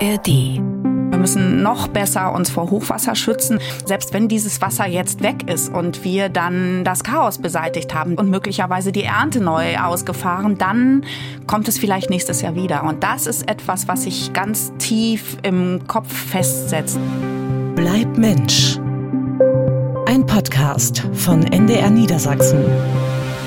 ARD. Wir müssen noch besser uns vor Hochwasser schützen. Selbst wenn dieses Wasser jetzt weg ist und wir dann das Chaos beseitigt haben und möglicherweise die Ernte neu ausgefahren, dann kommt es vielleicht nächstes Jahr wieder. Und das ist etwas, was sich ganz tief im Kopf festsetzt. Bleib Mensch. Ein Podcast von NDR Niedersachsen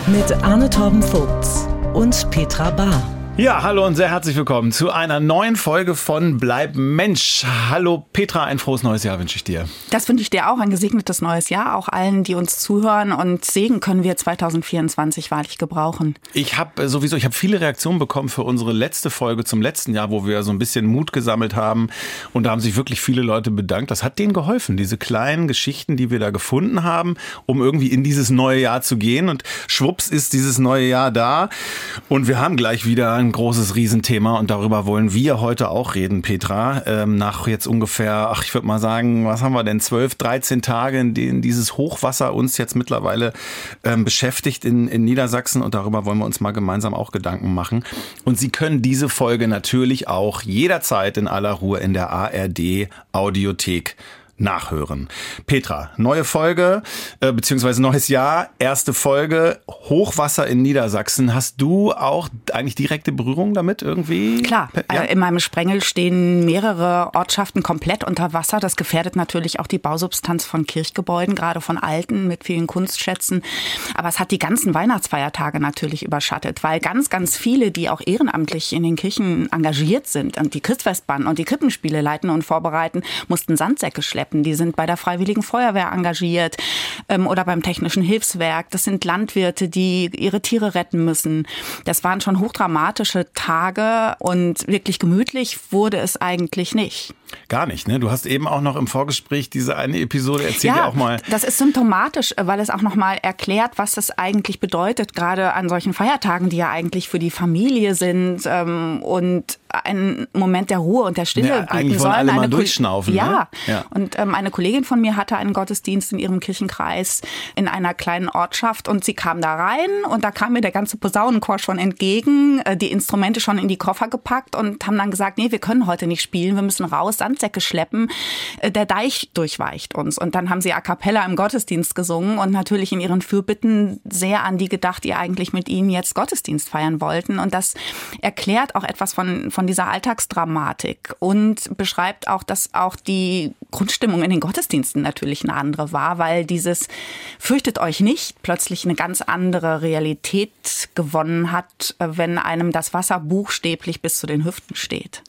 mit Arne Torben Vogts und Petra Bahr. Ja, hallo und sehr herzlich willkommen zu einer neuen Folge von Bleib Mensch. Hallo Petra, ein frohes neues Jahr wünsche ich dir. Das wünsche ich dir auch, ein gesegnetes neues Jahr, auch allen, die uns zuhören und Segen können wir 2024 wahrlich gebrauchen. Ich habe äh, sowieso, ich habe viele Reaktionen bekommen für unsere letzte Folge zum letzten Jahr, wo wir so ein bisschen Mut gesammelt haben und da haben sich wirklich viele Leute bedankt. Das hat denen geholfen, diese kleinen Geschichten, die wir da gefunden haben, um irgendwie in dieses neue Jahr zu gehen und schwupps ist dieses neue Jahr da und wir haben gleich wieder ein großes Riesenthema und darüber wollen wir heute auch reden, Petra. Ähm, nach jetzt ungefähr, ach, ich würde mal sagen, was haben wir denn, 12, 13 Tage, in denen dieses Hochwasser uns jetzt mittlerweile ähm, beschäftigt in, in Niedersachsen und darüber wollen wir uns mal gemeinsam auch Gedanken machen. Und Sie können diese Folge natürlich auch jederzeit in aller Ruhe in der ARD Audiothek nachhören. Petra, neue Folge, äh, beziehungsweise neues Jahr, erste Folge, Hochwasser in Niedersachsen. Hast du auch eigentlich direkte Berührung damit irgendwie? Klar, ja? Äh, in meinem Sprengel stehen mehrere Ortschaften komplett unter Wasser. Das gefährdet natürlich auch die Bausubstanz von Kirchgebäuden, gerade von alten mit vielen Kunstschätzen. Aber es hat die ganzen Weihnachtsfeiertage natürlich überschattet, weil ganz, ganz viele, die auch ehrenamtlich in den Kirchen engagiert sind und die Christfestbahn und die Krippenspiele leiten und vorbereiten, mussten Sandsäcke schleppen arbeiten. Die sind bei der Freiwilligen Feuerwehr engagiert ähm, oder beim Technischen Hilfswerk. Das sind Landwirte, die ihre Tiere retten müssen. Das waren schon hochdramatische Tage und wirklich gemütlich wurde es eigentlich nicht. Gar nicht, ne? Du hast eben auch noch im Vorgespräch diese eine Episode erzählt ja, auch mal. Das ist symptomatisch, weil es auch noch mal erklärt, was das eigentlich bedeutet, gerade an solchen Feiertagen, die ja eigentlich für die Familie sind ähm, und einen Moment der Ruhe und der Stille ja, eigentlich sollen. Alle mal durchschnaufen. Ja. Ne? ja. Und ähm, eine Kollegin von mir hatte einen Gottesdienst in ihrem Kirchenkreis in einer kleinen Ortschaft und sie kam da rein und da kam mir der ganze Posaunenchor schon entgegen, äh, die Instrumente schon in die Koffer gepackt und haben dann gesagt, nee, wir können heute nicht spielen, wir müssen raus, Sandsäcke schleppen, äh, der Deich durchweicht uns. Und dann haben sie a cappella im Gottesdienst gesungen und natürlich in ihren Fürbitten sehr an die gedacht, die eigentlich mit ihnen jetzt Gottesdienst feiern wollten. Und das erklärt auch etwas von, von dieser Alltagsdramatik und beschreibt auch, dass auch die Grundstimmung in den Gottesdiensten natürlich eine andere war, weil dieses fürchtet euch nicht plötzlich eine ganz andere Realität gewonnen hat, wenn einem das Wasser buchstäblich bis zu den Hüften steht.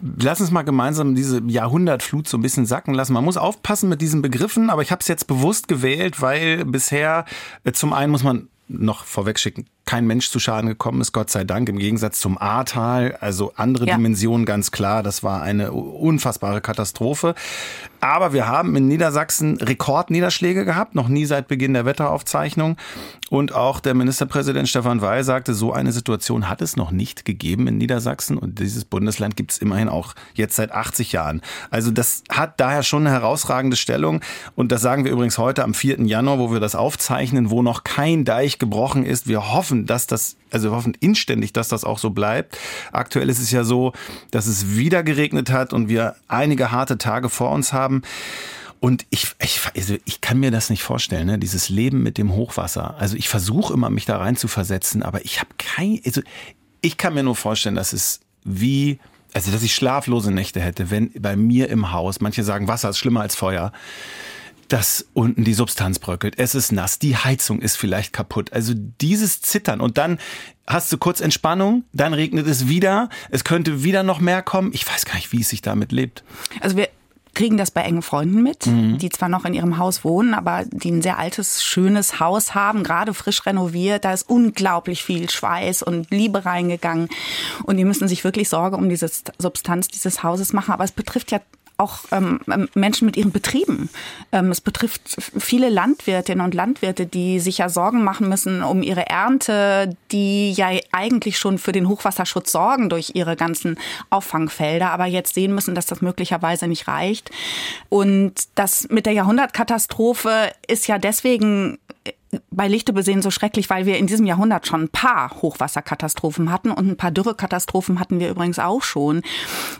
Lass uns mal gemeinsam diese Jahrhundertflut so ein bisschen sacken lassen. Man muss aufpassen mit diesen Begriffen, aber ich habe es jetzt bewusst gewählt, weil bisher äh, zum einen muss man noch vorwegschicken, kein Mensch zu Schaden gekommen ist, Gott sei Dank, im Gegensatz zum Ahrtal, also andere ja. Dimensionen ganz klar, das war eine unfassbare Katastrophe. Aber wir haben in Niedersachsen Rekordniederschläge gehabt, noch nie seit Beginn der Wetteraufzeichnung. Und auch der Ministerpräsident Stefan Weil sagte, so eine Situation hat es noch nicht gegeben in Niedersachsen. Und dieses Bundesland gibt es immerhin auch jetzt seit 80 Jahren. Also das hat daher schon eine herausragende Stellung. Und das sagen wir übrigens heute am 4. Januar, wo wir das aufzeichnen, wo noch kein Deich gebrochen ist. Wir hoffen, hoffen, dass das, also wir hoffen inständig, dass das auch so bleibt. Aktuell ist es ja so, dass es wieder geregnet hat und wir einige harte Tage vor uns haben. Und ich, ich, also ich kann mir das nicht vorstellen, ne? dieses Leben mit dem Hochwasser. Also ich versuche immer, mich da rein zu versetzen, aber ich habe kein, also ich kann mir nur vorstellen, dass es wie, also dass ich schlaflose Nächte hätte, wenn bei mir im Haus, manche sagen, Wasser ist schlimmer als Feuer dass unten die Substanz bröckelt, es ist nass, die Heizung ist vielleicht kaputt. Also dieses Zittern und dann hast du kurz Entspannung, dann regnet es wieder, es könnte wieder noch mehr kommen. Ich weiß gar nicht, wie es sich damit lebt. Also wir kriegen das bei engen Freunden mit, mhm. die zwar noch in ihrem Haus wohnen, aber die ein sehr altes, schönes Haus haben, gerade frisch renoviert. Da ist unglaublich viel Schweiß und Liebe reingegangen. Und die müssen sich wirklich Sorge um diese Substanz dieses Hauses machen. Aber es betrifft ja auch ähm, ähm, Menschen mit ihren Betrieben. Ähm, es betrifft viele Landwirtinnen und Landwirte, die sich ja Sorgen machen müssen um ihre Ernte, die ja eigentlich schon für den Hochwasserschutz sorgen durch ihre ganzen Auffangfelder, aber jetzt sehen müssen, dass das möglicherweise nicht reicht. Und das mit der Jahrhundertkatastrophe ist ja deswegen bei Lichte besehen so schrecklich, weil wir in diesem Jahrhundert schon ein paar Hochwasserkatastrophen hatten und ein paar Dürrekatastrophen hatten wir übrigens auch schon.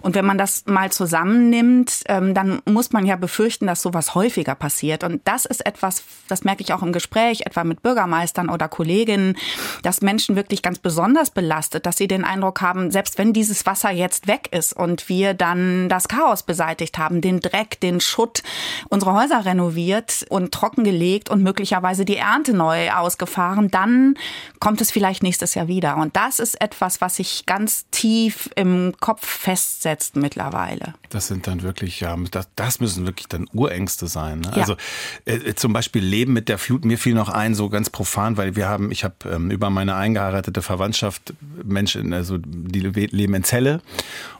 Und wenn man das mal zusammennimmt, ähm, dann muss man ja befürchten, dass sowas häufiger passiert. Und das ist etwas, das merke ich auch im Gespräch, etwa mit Bürgermeistern oder Kolleginnen, dass Menschen wirklich ganz besonders belastet, dass sie den Eindruck haben, selbst wenn dieses Wasser jetzt weg ist und wir dann das Chaos beseitigt haben, den Dreck, den Schutt, unsere Häuser renoviert und trockengelegt und möglicherweise die Ernte neu ausgefahren, dann kommt es vielleicht nächstes Jahr wieder. Und das ist etwas, was sich ganz tief im Kopf festsetzt mittlerweile. Das sind dann wirklich, ja, das, das müssen wirklich dann Urängste sein. Ne? Ja. Also äh, zum Beispiel Leben mit der Flut. Mir fiel noch ein, so ganz profan, weil wir haben, ich habe ähm, über meine eingeheiratete Verwandtschaft Menschen, also die leben in Zelle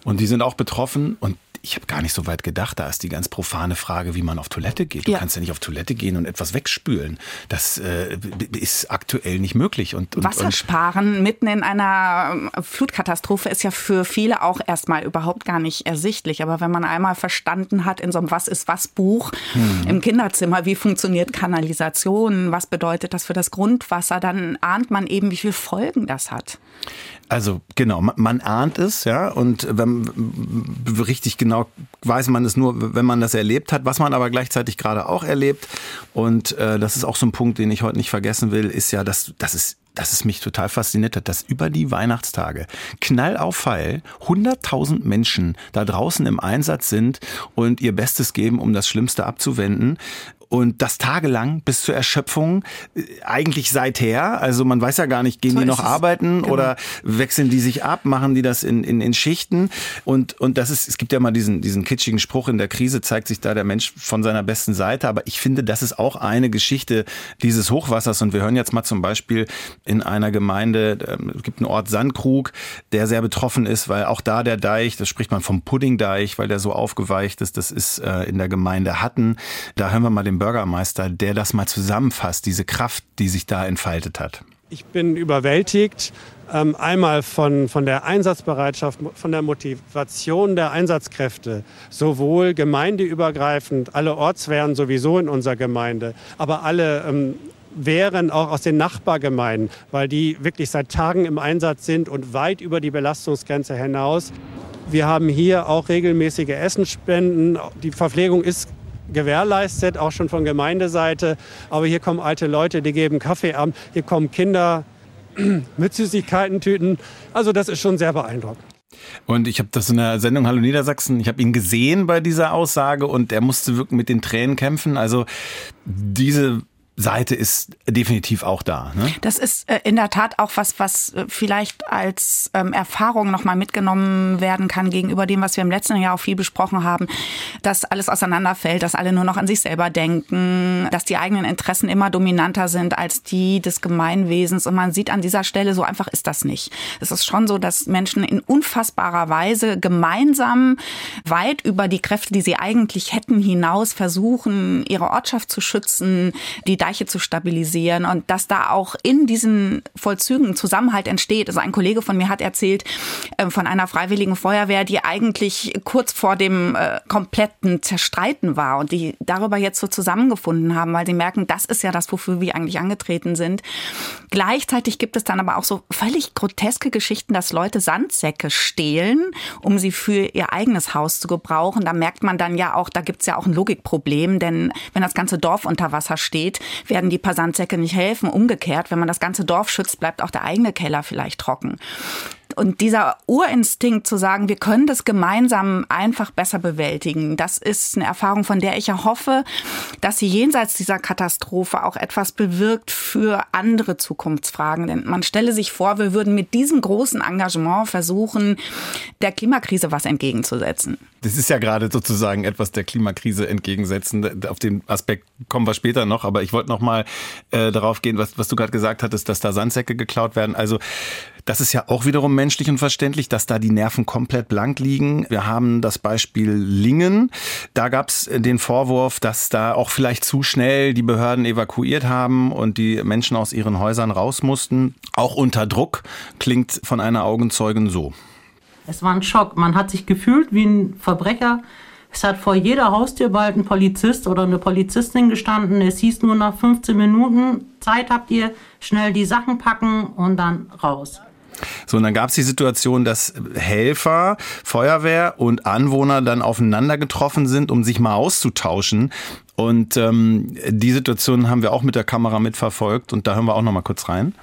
und die sind auch betroffen und ich habe gar nicht so weit gedacht. Da ist die ganz profane Frage, wie man auf Toilette geht. Du ja. kannst ja nicht auf Toilette gehen und etwas wegspülen. Das äh, ist aktuell nicht möglich. Und, und Wassersparen und mitten in einer ähm, Flutkatastrophe ist ja für viele auch erstmal überhaupt gar nicht ersichtlich. Aber wenn man einmal verstanden hat in so einem Was ist was Buch hm. im Kinderzimmer, wie funktioniert Kanalisation, was bedeutet das für das Grundwasser, dann ahnt man eben, wie viele Folgen das hat. Also genau, man, man ahnt es, ja, und wenn richtig genau weiß man es nur, wenn man das erlebt hat. Was man aber gleichzeitig gerade auch erlebt, und äh, das ist auch so ein Punkt, den ich heute nicht vergessen will, ist ja, dass, dass es dass es mich total fasziniert hat, dass über die Weihnachtstage knall auf Pfeil 100.000 Menschen da draußen im Einsatz sind und ihr Bestes geben, um das Schlimmste abzuwenden und das tagelang bis zur Erschöpfung, äh, eigentlich seither. Also man weiß ja gar nicht, gehen so die noch arbeiten genau. oder wechseln die sich ab, machen die das in, in, in Schichten. Und, und das ist, es gibt ja mal diesen, diesen kitschigen Spruch, in der Krise zeigt sich da der Mensch von seiner besten Seite. Aber ich finde, das ist auch eine Geschichte dieses Hochwassers. Und wir hören jetzt mal zum Beispiel in einer Gemeinde, ähm, es gibt einen Ort Sandkrug, der sehr betroffen ist, weil auch da der Deich, das spricht man vom Puddingdeich, weil der so aufgeweicht ist, das ist äh, in der Gemeinde Hatten. Da hören wir mal den Bürgermeister, der das mal zusammenfasst, diese Kraft, die sich da entfaltet hat. Ich bin überwältigt, ähm, einmal von, von der Einsatzbereitschaft, von der Motivation der Einsatzkräfte, sowohl gemeindeübergreifend, alle Ortswehren sowieso in unserer Gemeinde, aber alle ähm, Wehren auch aus den Nachbargemeinden, weil die wirklich seit Tagen im Einsatz sind und weit über die Belastungsgrenze hinaus. Wir haben hier auch regelmäßige Essensspenden. Die Verpflegung ist gewährleistet, auch schon von Gemeindeseite. Aber hier kommen alte Leute, die geben Kaffee ab. Hier kommen Kinder mit Süßigkeiten-Tüten. Also das ist schon sehr beeindruckend. Und ich habe das in der Sendung Hallo Niedersachsen, ich habe ihn gesehen bei dieser Aussage und er musste wirklich mit den Tränen kämpfen. Also diese Seite ist definitiv auch da. Ne? Das ist äh, in der Tat auch was, was äh, vielleicht als ähm, Erfahrung nochmal mitgenommen werden kann gegenüber dem, was wir im letzten Jahr auch viel besprochen haben, dass alles auseinanderfällt, dass alle nur noch an sich selber denken, dass die eigenen Interessen immer dominanter sind als die des Gemeinwesens. Und man sieht an dieser Stelle, so einfach ist das nicht. Es ist schon so, dass Menschen in unfassbarer Weise gemeinsam weit über die Kräfte, die sie eigentlich hätten, hinaus versuchen, ihre Ortschaft zu schützen, die Deiche zu stabilisieren und dass da auch in diesen Vollzügen Zusammenhalt entsteht. Also ein Kollege von mir hat erzählt äh, von einer freiwilligen Feuerwehr, die eigentlich kurz vor dem äh, kompletten Zerstreiten war und die darüber jetzt so zusammengefunden haben, weil sie merken, das ist ja das, wofür wir eigentlich angetreten sind. Gleichzeitig gibt es dann aber auch so völlig groteske Geschichten, dass Leute Sandsäcke stehlen, um sie für ihr eigenes Haus zu gebrauchen. Da merkt man dann ja auch, da gibt es ja auch ein Logikproblem, denn wenn das ganze Dorf unter Wasser steht, werden die paar Sandsäcke nicht helfen. Umgekehrt, wenn man das ganze Dorf schützt, bleibt auch der eigene Keller vielleicht trocken. Und dieser Urinstinkt zu sagen, wir können das gemeinsam einfach besser bewältigen, das ist eine Erfahrung, von der ich ja hoffe, dass sie jenseits dieser Katastrophe auch etwas bewirkt für andere Zukunftsfragen. Denn man stelle sich vor, wir würden mit diesem großen Engagement versuchen, der Klimakrise was entgegenzusetzen. Das ist ja gerade sozusagen etwas der Klimakrise entgegensetzen. Auf den Aspekt kommen wir später noch, aber ich wollte noch mal äh, darauf gehen, was, was du gerade gesagt hattest, dass da Sandsäcke geklaut werden. Also das ist ja auch wiederum menschlich und verständlich, dass da die Nerven komplett blank liegen. Wir haben das Beispiel Lingen. Da gab es den Vorwurf, dass da auch vielleicht zu schnell die Behörden evakuiert haben und die Menschen aus ihren Häusern raus mussten. Auch unter Druck klingt von einer Augenzeugin so. Es war ein Schock. Man hat sich gefühlt wie ein Verbrecher Es hat vor jeder Haustür bald ein Polizist oder eine Polizistin gestanden. Es hieß nur nach 15 Minuten, Zeit habt ihr, schnell die Sachen packen und dann raus. So, und dann gab es die Situation, dass Helfer, Feuerwehr und Anwohner dann aufeinander getroffen sind, um sich mal auszutauschen. Und ähm, die Situation haben wir auch mit der Kamera mitverfolgt und da hören wir auch noch mal kurz rein.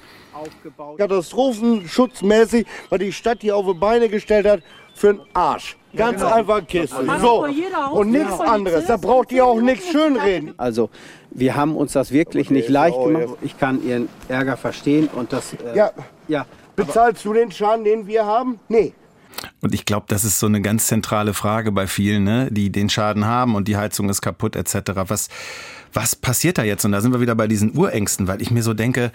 Katastrophenschutzmäßig, weil die Stadt hier auf die Beine gestellt hat, für den Arsch. Ganz genau. einfach Kiste. So. Und nichts anderes. Da braucht ihr auch nichts schönreden. Also, wir haben uns das wirklich nicht leicht gemacht. Ich kann Ihren Ärger verstehen und das. Äh, ja. ja. Bezahlst du den Schaden, den wir haben? Nee. Und ich glaube, das ist so eine ganz zentrale Frage bei vielen, ne? die den Schaden haben und die Heizung ist kaputt etc. Was, was passiert da jetzt? Und da sind wir wieder bei diesen Urängsten, weil ich mir so denke,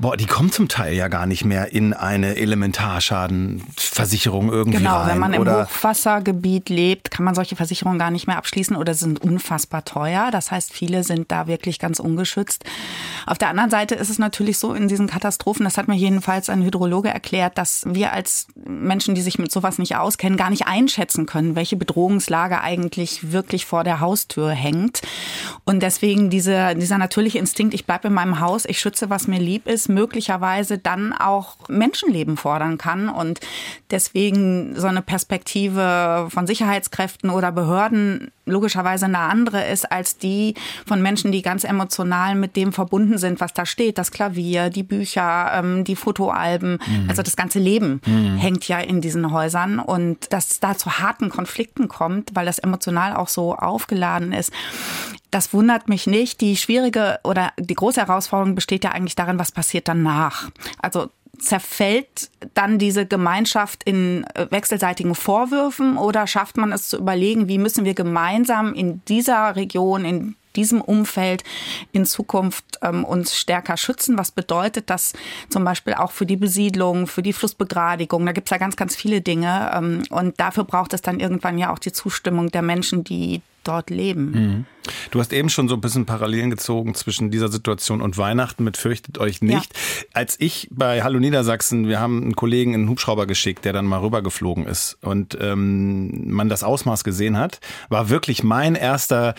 Boah, die kommen zum Teil ja gar nicht mehr in eine Elementarschadenversicherung irgendwie genau, rein. Genau, wenn man oder? im Hochwassergebiet lebt, kann man solche Versicherungen gar nicht mehr abschließen oder sind unfassbar teuer. Das heißt, viele sind da wirklich ganz ungeschützt. Auf der anderen Seite ist es natürlich so in diesen Katastrophen, das hat mir jedenfalls ein Hydrologe erklärt, dass wir als Menschen, die sich mit sowas nicht auskennen, gar nicht einschätzen können, welche Bedrohungslage eigentlich wirklich vor der Haustür hängt. Und deswegen diese, dieser natürliche Instinkt, ich bleibe in meinem Haus, ich schütze, was mir lieb ist, möglicherweise dann auch Menschenleben fordern kann und deswegen so eine Perspektive von Sicherheitskräften oder Behörden logischerweise eine andere ist als die von Menschen, die ganz emotional mit dem verbunden sind, was da steht. Das Klavier, die Bücher, ähm, die Fotoalben, mhm. also das ganze Leben mhm. hängt ja in diesen Häusern und dass es da zu harten Konflikten kommt, weil das emotional auch so aufgeladen ist. Das wundert mich nicht. Die schwierige oder die große Herausforderung besteht ja eigentlich darin, was passiert danach. Also zerfällt dann diese Gemeinschaft in äh, wechselseitigen Vorwürfen oder schafft man es zu überlegen, wie müssen wir gemeinsam in dieser Region, in diesem Umfeld in Zukunft ähm, uns stärker schützen? Was bedeutet das zum Beispiel auch für die Besiedlung, für die Flussbegradigung? Da gibt es ja ganz, ganz viele Dinge. Ähm, und dafür braucht es dann irgendwann ja auch die Zustimmung der Menschen, die dort leben. Mhm. Du hast eben schon so ein bisschen Parallelen gezogen zwischen dieser Situation und Weihnachten mit Fürchtet euch nicht. Ja. Als ich bei Hallo Niedersachsen, wir haben einen Kollegen in einen Hubschrauber geschickt, der dann mal rübergeflogen ist und ähm, man das Ausmaß gesehen hat, war wirklich mein erster,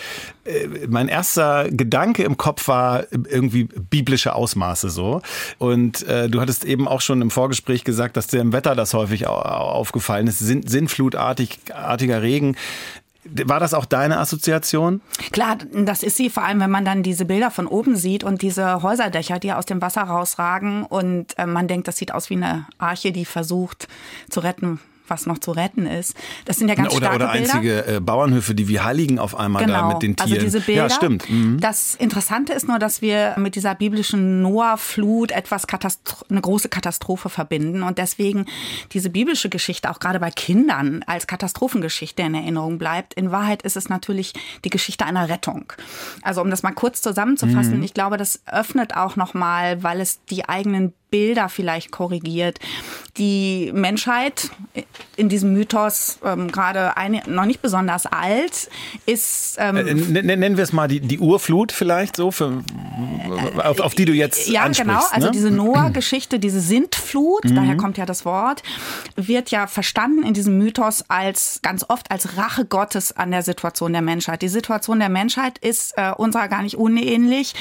äh, mein erster Gedanke im Kopf war irgendwie biblische Ausmaße so. Und äh, du hattest eben auch schon im Vorgespräch gesagt, dass dir im Wetter das häufig aufgefallen ist. Sin Sintflutartiger Regen. War das auch deine Assoziation? Klar, das ist sie, vor allem wenn man dann diese Bilder von oben sieht und diese Häuserdächer, die aus dem Wasser rausragen und äh, man denkt, das sieht aus wie eine Arche, die versucht zu retten, was noch zu retten ist. Das sind ja ganz oder, starke oder Bilder. einzige äh, Bauernhöfe, die wie Heiligen auf einmal genau. da mit den Tieren. Also diese Bilder. Ja, stimmt. Mhm. Das Interessante ist nur, dass wir mit dieser biblischen Noah-Flut etwas Katastro eine große Katastrophe verbinden und deswegen diese biblische Geschichte auch gerade bei Kindern als Katastrophengeschichte in Erinnerung bleibt. In Wahrheit ist es natürlich die Geschichte einer Rettung. Also um das mal kurz zusammenzufassen, mhm. ich glaube, das öffnet auch noch mal, weil es die eigenen Bilder vielleicht korrigiert. Die Menschheit in diesem Mythos ähm, gerade eine, noch nicht besonders alt ist. Ähm, äh, nennen wir es mal die, die Urflut vielleicht so, für, auf, auf die du jetzt Ja, genau. Also ne? diese Noah-Geschichte, diese Sintflut, mhm. daher kommt ja das Wort, wird ja verstanden in diesem Mythos als ganz oft als Rache Gottes an der Situation der Menschheit. Die Situation der Menschheit ist äh, unserer gar nicht unähnlich.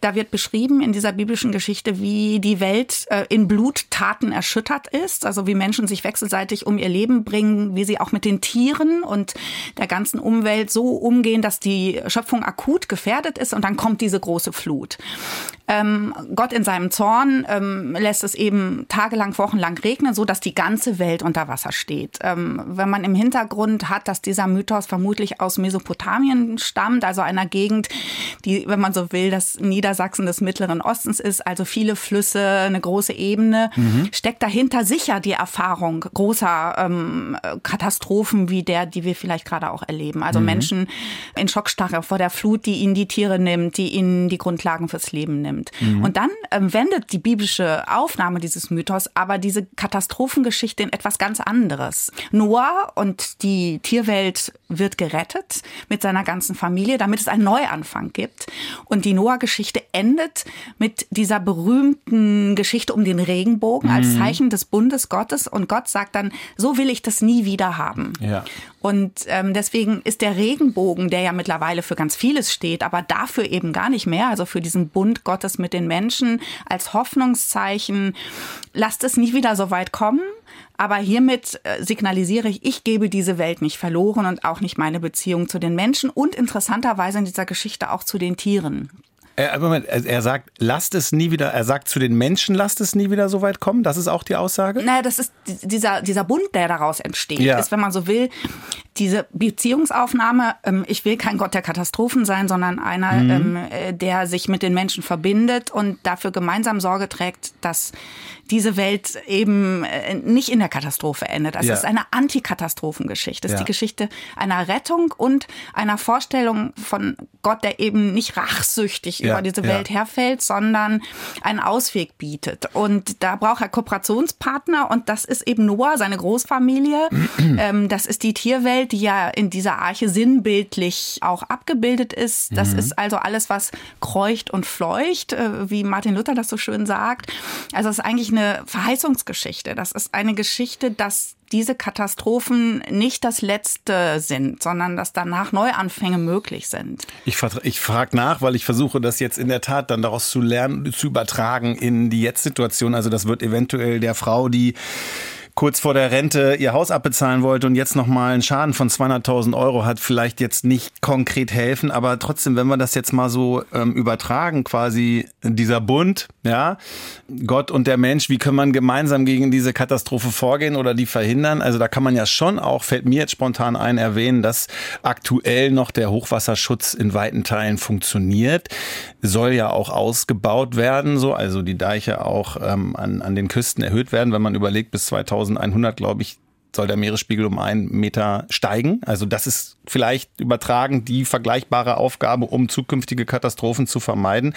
Da wird beschrieben in dieser biblischen Geschichte, wie die Welt äh, in Bluttaten erschüttert ist, also wie Menschen sich wechselseitig um ihr Leben bringen, wie sie auch mit den Tieren und der ganzen Umwelt so umgehen, dass die Schöpfung akut gefährdet ist und dann kommt diese große Flut. Ähm, Gott in seinem Zorn ähm, lässt es eben tagelang, wochenlang regnen, so dass die ganze Welt unter Wasser steht. Ähm, wenn man im Hintergrund hat, dass dieser Mythos vermutlich aus Mesopotamien stammt, also einer Gegend, die, wenn man so will, das Niedersachsen des Mittleren Ostens ist, also viele Flüsse, eine große Ebene, mhm. steckt dahinter sicher die Erfahrung großer ähm, Katastrophen wie der, die wir vielleicht gerade auch erleben. Also mhm. Menschen in Schockstarre vor der Flut, die ihnen die Tiere nimmt, die ihnen die Grundlagen fürs Leben nimmt. Mhm. Und dann ähm, wendet die biblische Aufnahme dieses Mythos aber diese Katastrophengeschichte in etwas ganz anderes. Noah und die Tierwelt wird gerettet mit seiner ganzen Familie, damit es einen Neuanfang gibt. Und die Noah-Geschichte endet mit dieser berühmten Geschichte um den Regenbogen als mhm. Zeichen des Bundes Gottes. Und Gott sagt dann, so will ich das nie wieder haben. Ja. Und ähm, deswegen ist der Regenbogen, der ja mittlerweile für ganz vieles steht, aber dafür eben gar nicht mehr, also für diesen Bund Gottes mit den Menschen als Hoffnungszeichen, lasst es nie wieder so weit kommen. Aber hiermit äh, signalisiere ich, ich gebe diese Welt nicht verloren und auch nicht meine Beziehung zu den Menschen und interessanterweise in dieser Geschichte auch zu den Tieren. Er, Moment, er sagt, lasst es nie wieder, er sagt zu den Menschen, lasst es nie wieder so weit kommen. Das ist auch die Aussage? Naja, das ist dieser, dieser Bund, der daraus entsteht, ja. ist, wenn man so will, diese Beziehungsaufnahme, ähm, ich will kein Gott der Katastrophen sein, sondern einer, mhm. ähm, äh, der sich mit den Menschen verbindet und dafür gemeinsam Sorge trägt, dass diese Welt eben äh, nicht in der Katastrophe endet. Also ja. es ist eine Antikatastrophengeschichte. Es ist ja. die Geschichte einer Rettung und einer Vorstellung von Gott, der eben nicht rachsüchtig ja. über diese Welt herfällt, sondern einen Ausweg bietet. Und da braucht er Kooperationspartner und das ist eben Noah, seine Großfamilie. ähm, das ist die Tierwelt, die ja in dieser Arche sinnbildlich auch abgebildet ist. Das mhm. ist also alles, was kreucht und fleucht, äh, wie Martin Luther das so schön sagt. Also es ist eigentlich eine Verheißungsgeschichte. Das ist eine Geschichte, dass diese Katastrophen nicht das letzte sind, sondern dass danach Neuanfänge möglich sind. Ich, ich frage nach, weil ich versuche, das jetzt in der Tat dann daraus zu lernen, zu übertragen in die Jetzt-Situation. Also das wird eventuell der Frau, die kurz vor der Rente ihr Haus abbezahlen wollte und jetzt nochmal einen Schaden von 200.000 Euro hat, vielleicht jetzt nicht konkret helfen, aber trotzdem, wenn wir das jetzt mal so ähm, übertragen, quasi dieser Bund, ja, Gott und der Mensch, wie kann man gemeinsam gegen diese Katastrophe vorgehen oder die verhindern? Also da kann man ja schon auch, fällt mir jetzt spontan ein, erwähnen, dass aktuell noch der Hochwasserschutz in weiten Teilen funktioniert, soll ja auch ausgebaut werden, so, also die Deiche auch ähm, an, an den Küsten erhöht werden, wenn man überlegt, bis 2000 2100, glaube ich, soll der Meeresspiegel um einen Meter steigen. Also das ist vielleicht übertragen die vergleichbare Aufgabe, um zukünftige Katastrophen zu vermeiden.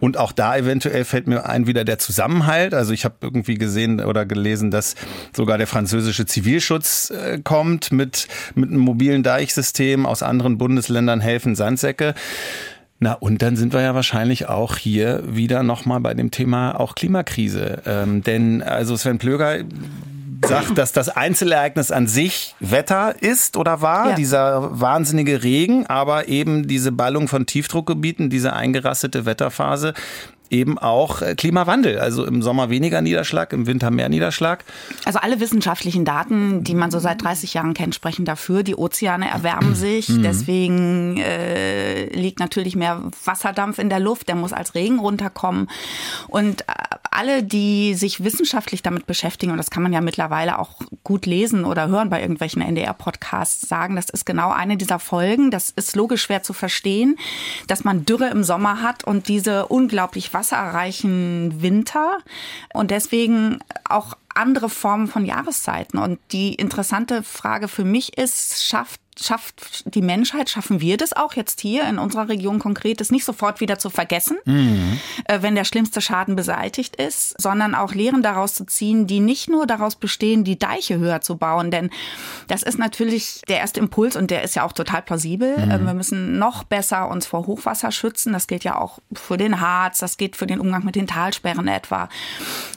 Und auch da eventuell fällt mir ein wieder der Zusammenhalt. Also ich habe irgendwie gesehen oder gelesen, dass sogar der französische Zivilschutz äh, kommt mit, mit einem mobilen Deichsystem. Aus anderen Bundesländern helfen Sandsäcke. Na, und dann sind wir ja wahrscheinlich auch hier wieder nochmal bei dem Thema auch Klimakrise. Ähm, denn, also Sven Plöger sagt, dass das Einzelereignis an sich Wetter ist oder war, ja. dieser wahnsinnige Regen, aber eben diese Ballung von Tiefdruckgebieten, diese eingerastete Wetterphase, eben auch äh, Klimawandel. Also im Sommer weniger Niederschlag, im Winter mehr Niederschlag. Also alle wissenschaftlichen Daten, die man so seit 30 Jahren kennt, sprechen dafür. Die Ozeane erwärmen sich. Mhm. Deswegen äh, liegt natürlich mehr Wasserdampf in der Luft. Der muss als Regen runterkommen. Und äh, alle, die sich wissenschaftlich damit beschäftigen, und das kann man ja mittlerweile auch gut lesen oder hören bei irgendwelchen NDR-Podcasts, sagen, das ist genau eine dieser Folgen. Das ist logisch schwer zu verstehen, dass man Dürre im Sommer hat und diese unglaublich wasserreichen Winter und deswegen auch andere Formen von Jahreszeiten. Und die interessante Frage für mich ist, schafft schafft die Menschheit, schaffen wir das auch jetzt hier in unserer Region konkret, das nicht sofort wieder zu vergessen, mhm. Äh, wenn der schlimmste Schaden beseitigt ist, sondern auch Lehren daraus zu ziehen, die nicht nur daraus bestehen, die Deiche höher zu bauen, denn das ist natürlich der erste Impuls und der ist ja auch total plausibel. Mhm. Äh, wir müssen noch besser uns vor Hochwasser schützen. Das gilt ja auch für den Harz, das geht für den Umgang mit den Talsperren etwa.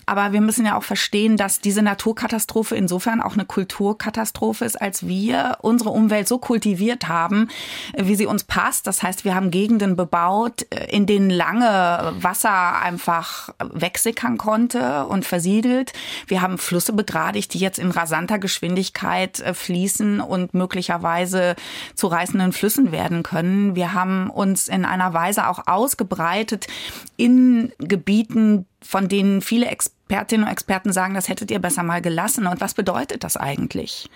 Aber wir müssen ja auch verstehen, dass diese Naturkatastrophe insofern auch eine Kulturkatastrophe ist, als wir unsere Umwelt so kultiviert haben, wie sie uns passt. Das heißt, wir haben Gegenden bebaut, in denen lange Wasser einfach wegsickern konnte und versiedelt. Wir haben Flüsse begradigt, die jetzt in rasanter Geschwindigkeit äh, fließen und möglicherweise zu reißenden Flüssen werden können. Wir haben uns in einer Weise auch ausgebreitet in Gebieten, von denen viele Expertinnen und Experten sagen, das hättet ihr besser mal gelassen. Und was bedeutet das eigentlich?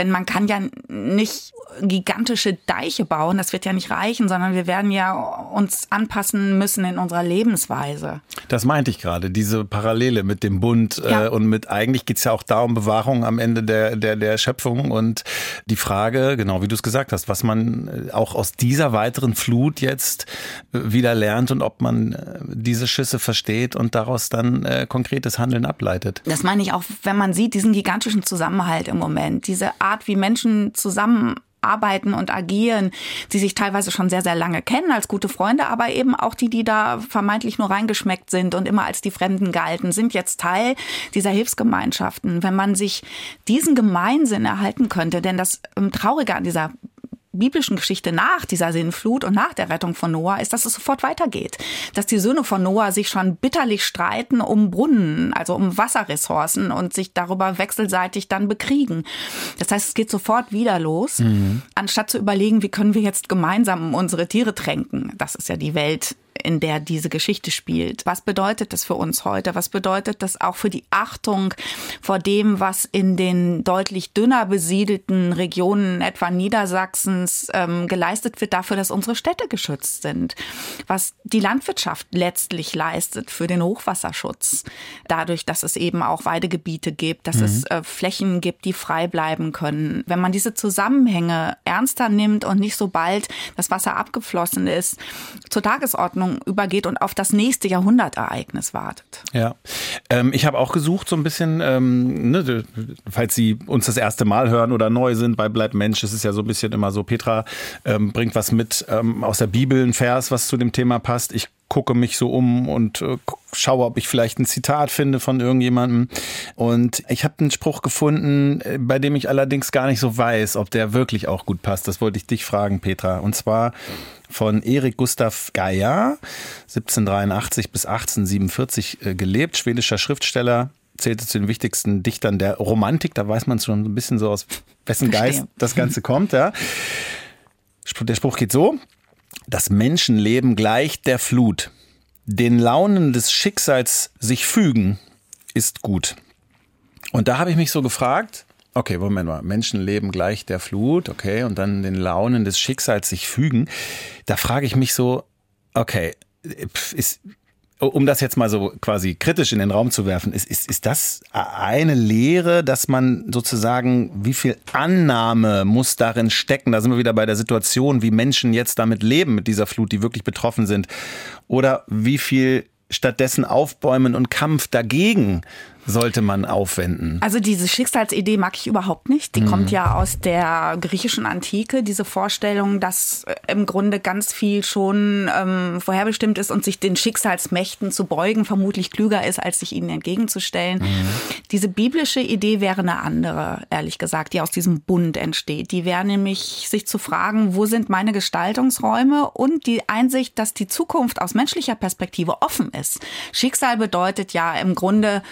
Denn man kann ja nicht gigantische Deiche bauen, das wird ja nicht reichen, sondern wir werden ja uns anpassen müssen in unserer Lebensweise. Das meinte ich gerade, diese Parallele mit dem Bund äh, ja. äh, und mit eigentlich geht's ja auch da um Bewahrung am Ende der, der, der Schöpfung und die Frage, genau wie du es gesagt hast, was man äh, auch aus dieser weiteren Flut jetzt äh, wieder lernt und ob man diese Schüsse versteht und daraus dann äh, konkretes Handeln ableitet. Das meine ich auch, wenn man sieht, diesen gigantischen Zusammenhalt im Moment, diese Art, wie Menschen zusammen arbeiten und agieren, die sich teilweise schon sehr, sehr lange kennen als gute Freunde, aber eben auch die, die da vermeintlich nur reingeschmeckt sind und immer als die Fremden galten, sind jetzt Teil dieser Hilfsgemeinschaften. Wenn man sich diesen Gemeinsinn erhalten könnte, denn das ähm, Traurige an dieser biblischen Geschichte nach dieser Sinnflut und nach der Rettung von Noah ist, dass es sofort weitergeht. Dass die Söhne von Noah sich schon bitterlich streiten um Brunnen, also um Wasserressourcen und sich darüber wechselseitig dann bekriegen. Das heißt, es geht sofort wieder los, mhm. anstatt zu überlegen, wie können wir jetzt gemeinsam unsere Tiere tränken. Das ist ja die Welt, in der diese Geschichte spielt. Was bedeutet das für uns heute? Was bedeutet das auch für die Achtung vor dem, was in den deutlich dünner besiedelten Regionen etwa Niedersachsens ähm, geleistet wird, dafür, dass unsere Städte geschützt sind? Was die Landwirtschaft letztlich leistet für den Hochwasserschutz, dadurch, dass es eben auch Weidegebiete gibt, dass mhm. es äh, Flächen gibt, die frei bleiben können. Wenn man diese Zusammenhänge ernster nimmt und nicht sobald das Wasser abgeflossen ist, zur Tagesordnung Ordnung übergeht und auf das nächste Jahrhundertereignis wartet. Ja, ähm, ich habe auch gesucht so ein bisschen, ähm, ne, falls Sie uns das erste Mal hören oder neu sind bei Bleib Mensch, es ist ja so ein bisschen immer so, Petra ähm, bringt was mit ähm, aus der Bibel, ein Vers, was zu dem Thema passt. Ich gucke mich so um und äh, schaue, ob ich vielleicht ein Zitat finde von irgendjemandem. Und ich habe einen Spruch gefunden, äh, bei dem ich allerdings gar nicht so weiß, ob der wirklich auch gut passt. Das wollte ich dich fragen, Petra. Und zwar von Erik Gustav Geier, 1783 bis 1847 äh, gelebt, schwedischer Schriftsteller, zählte zu den wichtigsten Dichtern der Romantik. Da weiß man schon ein bisschen so aus wessen Geist das Ganze kommt. Ja. Der Spruch geht so: Das Menschenleben gleicht der Flut. Den Launen des Schicksals sich fügen ist gut. Und da habe ich mich so gefragt, Okay, Moment mal. Menschenleben gleich der Flut, okay, und dann den Launen des Schicksals sich fügen. Da frage ich mich so, okay, ist, um das jetzt mal so quasi kritisch in den Raum zu werfen, ist, ist, ist das eine Lehre, dass man sozusagen, wie viel Annahme muss darin stecken? Da sind wir wieder bei der Situation, wie Menschen jetzt damit leben, mit dieser Flut, die wirklich betroffen sind. Oder wie viel stattdessen Aufbäumen und Kampf dagegen sollte man aufwenden? Also diese Schicksalsidee mag ich überhaupt nicht. Die mhm. kommt ja aus der griechischen Antike, diese Vorstellung, dass äh, im Grunde ganz viel schon ähm, vorherbestimmt ist und sich den Schicksalsmächten zu beugen vermutlich klüger ist, als sich ihnen entgegenzustellen. Mhm. Diese biblische Idee wäre eine andere, ehrlich gesagt, die aus diesem Bund entsteht. Die wäre nämlich, sich zu fragen, wo sind meine Gestaltungsräume und die Einsicht, dass die Zukunft aus menschlicher Perspektive offen ist. Schicksal bedeutet ja im Grunde,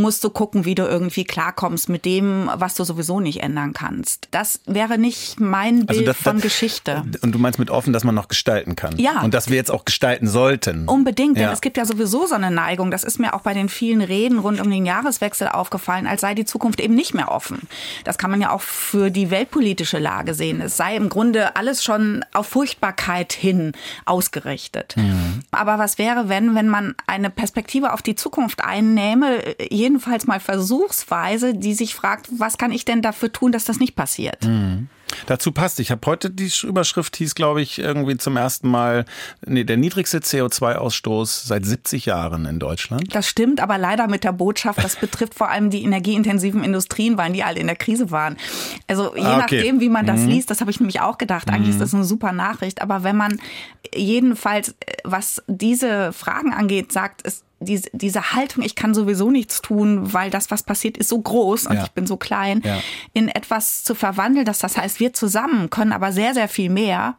musst du gucken, wie du irgendwie klarkommst mit dem, was du sowieso nicht ändern kannst. Das wäre nicht mein also Bild also das, von das, Geschichte. Und du meinst mit offen, dass man noch gestalten kann. Ja. Und dass wir jetzt auch gestalten sollten. Unbedingt, denn ja. es gibt ja sowieso so eine Neigung. Das ist mir auch bei den vielen Reden rund um den Jahreswechsel aufgefallen, als sei die Zukunft eben nicht mehr offen. Das kann man ja auch für die weltpolitische Lage sehen. Es sei im Grunde alles schon auf Furchtbarkeit hin ausgerichtet. Mhm. Aber was wäre, wenn, wenn man eine Perspektive auf die Zukunft einnähme, jedenfalls mal versuchsweise, die sich fragt, was kann ich denn dafür tun, dass das nicht passiert? Mhm. Dazu passt. Ich habe heute die Überschrift hieß, glaube ich, irgendwie zum ersten Mal nee, der niedrigste CO2-Ausstoß seit 70 Jahren in Deutschland. Das stimmt, aber leider mit der Botschaft, das betrifft vor allem die energieintensiven Industrien, weil die alle in der Krise waren. Also je ah, okay. nachdem, wie man das mhm. liest, das habe ich nämlich auch gedacht. Eigentlich mhm. ist das eine super Nachricht. Aber wenn man jedenfalls, was diese Fragen angeht, sagt, ist diese, diese Haltung, ich kann sowieso nichts tun, weil das, was passiert, ist so groß und ja. ich bin so klein, ja. in etwas zu verwandeln, dass das heißt, wir zusammen können aber sehr, sehr viel mehr,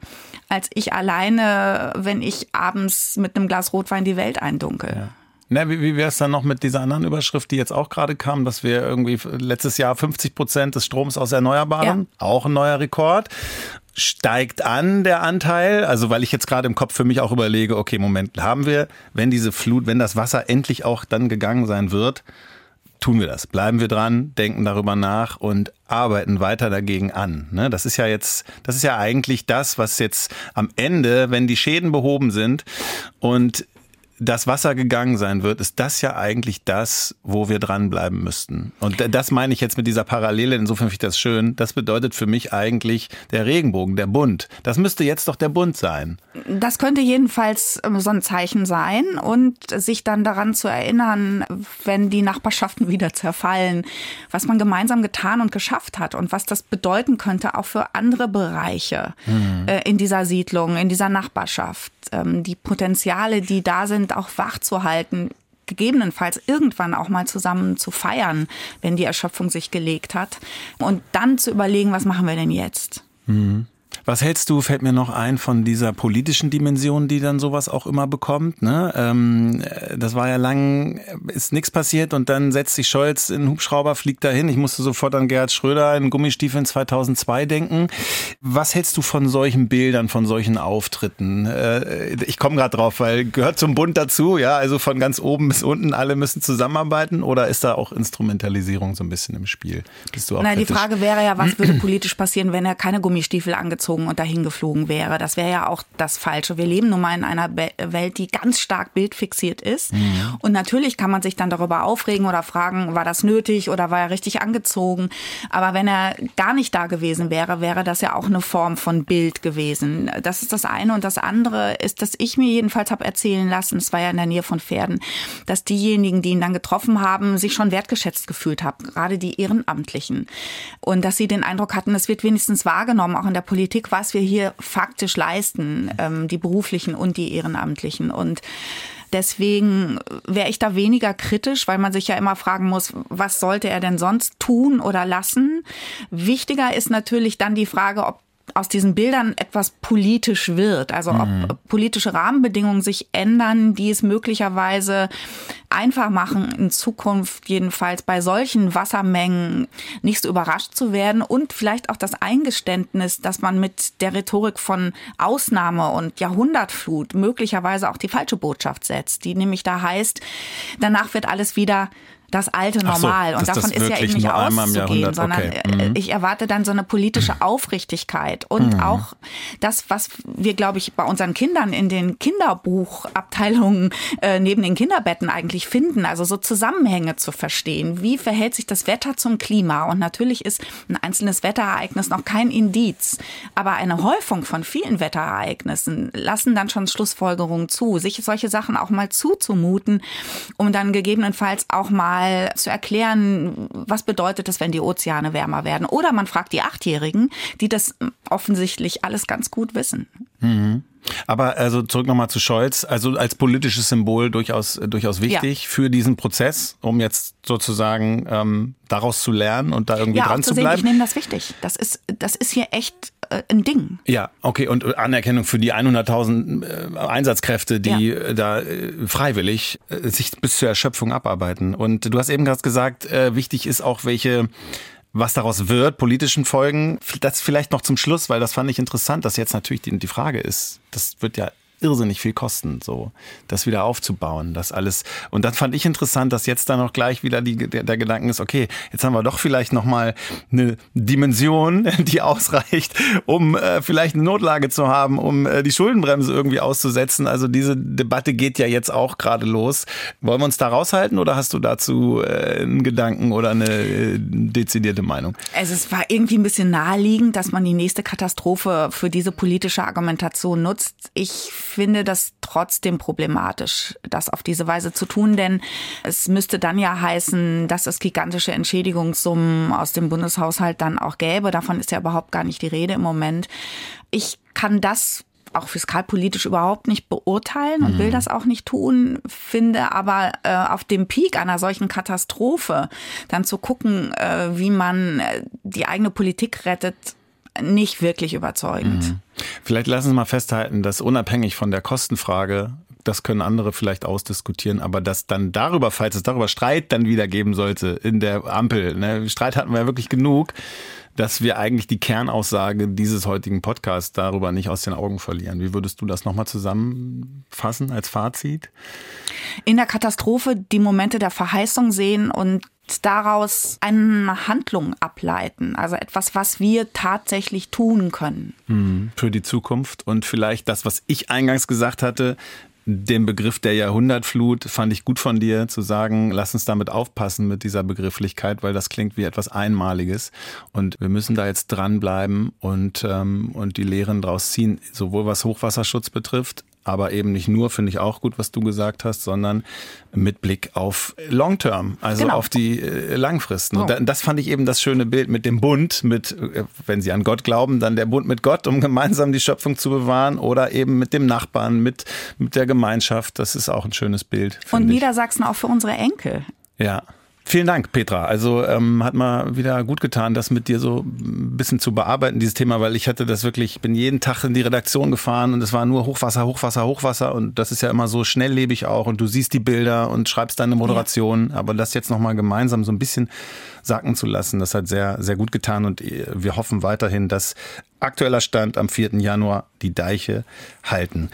als ich alleine, wenn ich abends mit einem Glas Rotwein die Welt eindunkel. Ja. Na, wie, wie wäre es dann noch mit dieser anderen Überschrift, die jetzt auch gerade kam, dass wir irgendwie letztes Jahr 50 Prozent des Stroms aus Erneuerbaren, ja. auch ein neuer Rekord steigt an der Anteil? Also weil ich jetzt gerade im Kopf für mich auch überlege, okay, Moment, haben wir, wenn diese Flut, wenn das Wasser endlich auch dann gegangen sein wird, tun wir das. Bleiben wir dran, denken darüber nach und arbeiten weiter dagegen an. Ne? Das ist ja jetzt, das ist ja eigentlich das, was jetzt am Ende, wenn die Schäden behoben sind und das Wasser gegangen sein wird, ist das ja eigentlich das, wo wir dranbleiben müssten. Und das meine ich jetzt mit dieser Parallele, insofern finde ich das schön. Das bedeutet für mich eigentlich der Regenbogen, der Bund. Das müsste jetzt doch der Bund sein. Das könnte jedenfalls ähm, so ein Zeichen sein und sich dann daran zu erinnern, wenn die Nachbarschaften wieder zerfallen, was man gemeinsam getan und geschafft hat und was das bedeuten könnte auch für andere Bereiche mhm. in dieser Siedlung, in dieser Nachbarschaft. Ähm, die Potenziale, die da sind, auch wach zu halten, gegebenenfalls irgendwann auch mal zusammen zu feiern, wenn die Erschöpfung sich gelegt hat. Und dann zu überlegen, was machen wir denn jetzt? Mhm. Was hältst du, fällt mir noch ein, von dieser politischen Dimension, die dann sowas auch immer bekommt? Ne? Ähm, das war ja lang, ist nichts passiert und dann setzt sich Scholz in den Hubschrauber, fliegt dahin. Ich musste sofort an Gerhard Schröder in Gummistiefeln 2002 denken. Was hältst du von solchen Bildern, von solchen Auftritten? Äh, ich komme gerade drauf, weil gehört zum Bund dazu, ja, also von ganz oben bis unten, alle müssen zusammenarbeiten oder ist da auch Instrumentalisierung so ein bisschen im Spiel? Bist du auch Nein, die Frage wäre ja, was würde politisch passieren, wenn er keine Gummistiefel angezogen angezogen und dahin geflogen wäre. Das wäre ja auch das Falsche. Wir leben nun mal in einer Welt, die ganz stark bildfixiert ist. Mhm. Und natürlich kann man sich dann darüber aufregen oder fragen, war das nötig oder war er richtig angezogen? Aber wenn er gar nicht da gewesen wäre, wäre das ja auch eine Form von Bild gewesen. Das ist das eine. Und das andere ist, dass ich mir jedenfalls habe erzählen lassen, es war ja in der Nähe von Pferden, dass diejenigen, die ihn dann getroffen haben, sich schon wertgeschätzt gefühlt haben, gerade die Ehrenamtlichen. Und dass sie den Eindruck hatten, es wird wenigstens wahrgenommen, auch in der Politik, Politik, was wir hier faktisch leisten, ähm, die beruflichen und die ehrenamtlichen. Und Deswegen wäre ich da weniger kritisch, weil man sich ja immer fragen muss, was sollte er denn sonst tun oder lassen? Wichtiger ist natürlich dann die Frage, ob aus diesen Bildern etwas politisch wird. Also ob mhm. politische Rahmenbedingungen sich ändern, die es möglicherweise einfach machen, in Zukunft jedenfalls bei solchen Wassermengen nicht so überrascht zu werden und vielleicht auch das Eingeständnis, dass man mit der Rhetorik von Ausnahme und Jahrhundertflut möglicherweise auch die falsche Botschaft setzt, die nämlich da heißt, danach wird alles wieder das alte Normal. So, und davon ist ja eben nicht auszugehen, sondern okay. Äh, mhm. ich erwarte dann so eine politische Aufrichtigkeit und mhm. auch das, was wir, glaube ich, bei unseren Kindern in den Kinderbuchabteilungen äh, neben den Kinderbetten eigentlich finden, also so Zusammenhänge zu verstehen. Wie verhält sich das Wetter zum Klima? Und natürlich ist ein einzelnes Wetterereignis noch kein Indiz, aber eine Häufung von vielen Wetterereignissen lassen dann schon Schlussfolgerungen zu, sich solche Sachen auch mal zuzumuten, um dann gegebenenfalls auch mal mal zu erklären, was bedeutet es, wenn die Ozeane wärmer werden. Oder man fragt die Achtjährigen, die das offensichtlich alles ganz gut wissen. Mhm. Aber also zurück nochmal zu Scholz, also als politisches Symbol durchaus durchaus wichtig ja. für diesen Prozess, um jetzt sozusagen ähm, daraus zu lernen und da irgendwie ja, dran zu, sehen, bleiben. Ich nehme das wichtig. Das ist das ist hier echt äh, ein Ding. Ja, okay und Anerkennung für die 100.000 äh, Einsatzkräfte, die ja. Äh, da äh, freiwillig äh, sich bis zur Erschöpfung abarbeiten. Und du hast eben gerade gesagt, äh, wichtig ist auch welche was daraus wird, politischen Folgen, das vielleicht noch zum Schluss, weil das fand ich interessant, dass jetzt natürlich die, die Frage ist, das wird ja irrsinnig viel kosten, so das wieder aufzubauen, das alles. Und dann fand ich interessant, dass jetzt da noch gleich wieder die, der, der Gedanken ist, okay, jetzt haben wir doch vielleicht noch mal eine Dimension, die ausreicht, um äh, vielleicht eine Notlage zu haben, um äh, die Schuldenbremse irgendwie auszusetzen. Also diese Debatte geht ja jetzt auch gerade los. Wollen wir uns da raushalten oder hast du dazu äh, einen Gedanken oder eine äh, dezidierte Meinung? Also es war irgendwie ein bisschen naheliegend, dass man die nächste Katastrophe für diese politische Argumentation nutzt. Ich finde das trotzdem problematisch, das auf diese Weise zu tun, denn es müsste dann ja heißen, dass es gigantische Entschädigungssummen aus dem Bundeshaushalt dann auch gäbe. Davon ist ja überhaupt gar nicht die Rede im Moment. Ich kann das auch fiskalpolitisch überhaupt nicht beurteilen und will mhm. das auch nicht tun, finde aber äh, auf dem Peak einer solchen Katastrophe dann zu gucken, äh, wie man äh, die eigene Politik rettet, nicht wirklich überzeugend. Mhm. Vielleicht lassen Sie mal festhalten, dass unabhängig von der Kostenfrage, das können andere vielleicht ausdiskutieren, aber dass dann darüber, falls es darüber Streit dann wieder geben sollte in der Ampel, ne, Streit hatten wir ja wirklich genug, dass wir eigentlich die Kernaussage dieses heutigen Podcasts darüber nicht aus den Augen verlieren. Wie würdest du das nochmal zusammenfassen als Fazit? In der Katastrophe die Momente der Verheißung sehen und daraus eine Handlung ableiten. Also etwas, was wir tatsächlich tun können. Mhm. Für die Zukunft und vielleicht das, was ich eingangs gesagt hatte, den Begriff der Jahrhundertflut fand ich gut von dir zu sagen, lass uns damit aufpassen mit dieser Begrifflichkeit, weil das klingt wie etwas Einmaliges und wir müssen da jetzt dranbleiben und, ähm, und die Lehren draus ziehen, sowohl was Hochwasserschutz betrifft, aber eben nicht nur, finde ich auch gut, was du gesagt hast, sondern mit Blick auf Long Term, also genau. auf die äh, Langfristen. Oh. Und das fand ich eben das schöne Bild mit dem Bund, mit, äh, wenn Sie an Gott glauben, dann der Bund mit Gott, um gemeinsam die Schöpfung zu bewahren oder eben mit dem Nachbarn, mit, mit der Gemeinschaft. Das ist auch ein schönes Bild. Und Niedersachsen auch für unsere Enkel. Ja. Vielen Dank, Petra. Also ähm, hat mal wieder gut getan, das mit dir so ein bisschen zu bearbeiten, dieses Thema, weil ich hatte das wirklich, ich bin jeden Tag in die Redaktion gefahren und es war nur Hochwasser, Hochwasser, Hochwasser und das ist ja immer so schnelllebig auch und du siehst die Bilder und schreibst deine Moderation, ja. aber das jetzt nochmal gemeinsam so ein bisschen sacken zu lassen, das hat sehr, sehr gut getan und wir hoffen weiterhin, dass aktueller Stand am 4. Januar die Deiche halten.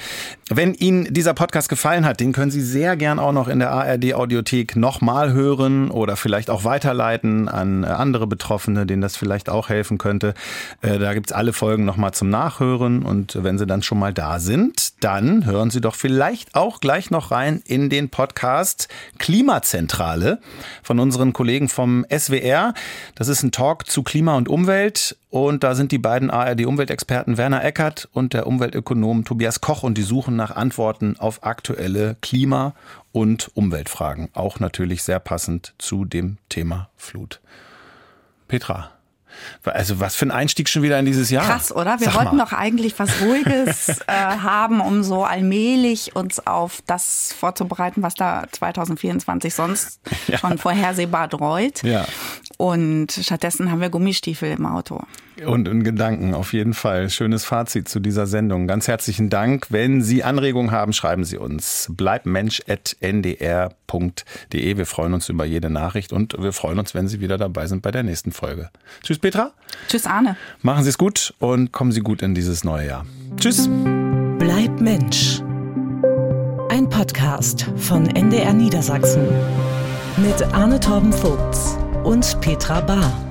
Wenn Ihnen dieser Podcast gefallen hat, den können Sie sehr gern auch noch in der ARD Audiothek nochmal hören oder vielleicht auch weiterleiten an andere Betroffene, denen das vielleicht auch helfen könnte. Äh, da gibt's alle Folgen nochmal zum Nachhören und wenn Sie dann schon mal da sind, dann hören Sie doch vielleicht auch gleich noch rein in den Podcast Klimazentrale von unseren Kollegen vom SWR. Das ist ein Talk zu Klima und Umwelt und da sind die beiden ARD-Umweltexperten Werner Eckert und der Umweltökonom Tobias Koch und die suchen nach Antworten auf aktuelle Klima- und Umweltfragen. Auch natürlich sehr passend zu dem Thema Flut. Petra, also was für ein Einstieg schon wieder in dieses Jahr. Krass, oder? Wir Sag wollten mal. doch eigentlich was Ruhiges äh, haben, um so allmählich uns auf das vorzubereiten, was da 2024 sonst ja. schon vorhersehbar dreut. Ja. Und stattdessen haben wir Gummistiefel im Auto. Und in Gedanken, auf jeden Fall. Schönes Fazit zu dieser Sendung. Ganz herzlichen Dank. Wenn Sie Anregungen haben, schreiben Sie uns. Bleibmensch.ndr.de. Wir freuen uns über jede Nachricht und wir freuen uns, wenn Sie wieder dabei sind bei der nächsten Folge. Tschüss, Petra. Tschüss, Arne. Machen Sie es gut und kommen Sie gut in dieses neue Jahr. Tschüss. Bleib Mensch. Ein Podcast von NDR Niedersachsen. Mit Arne Torben Vogts und Petra Bahr.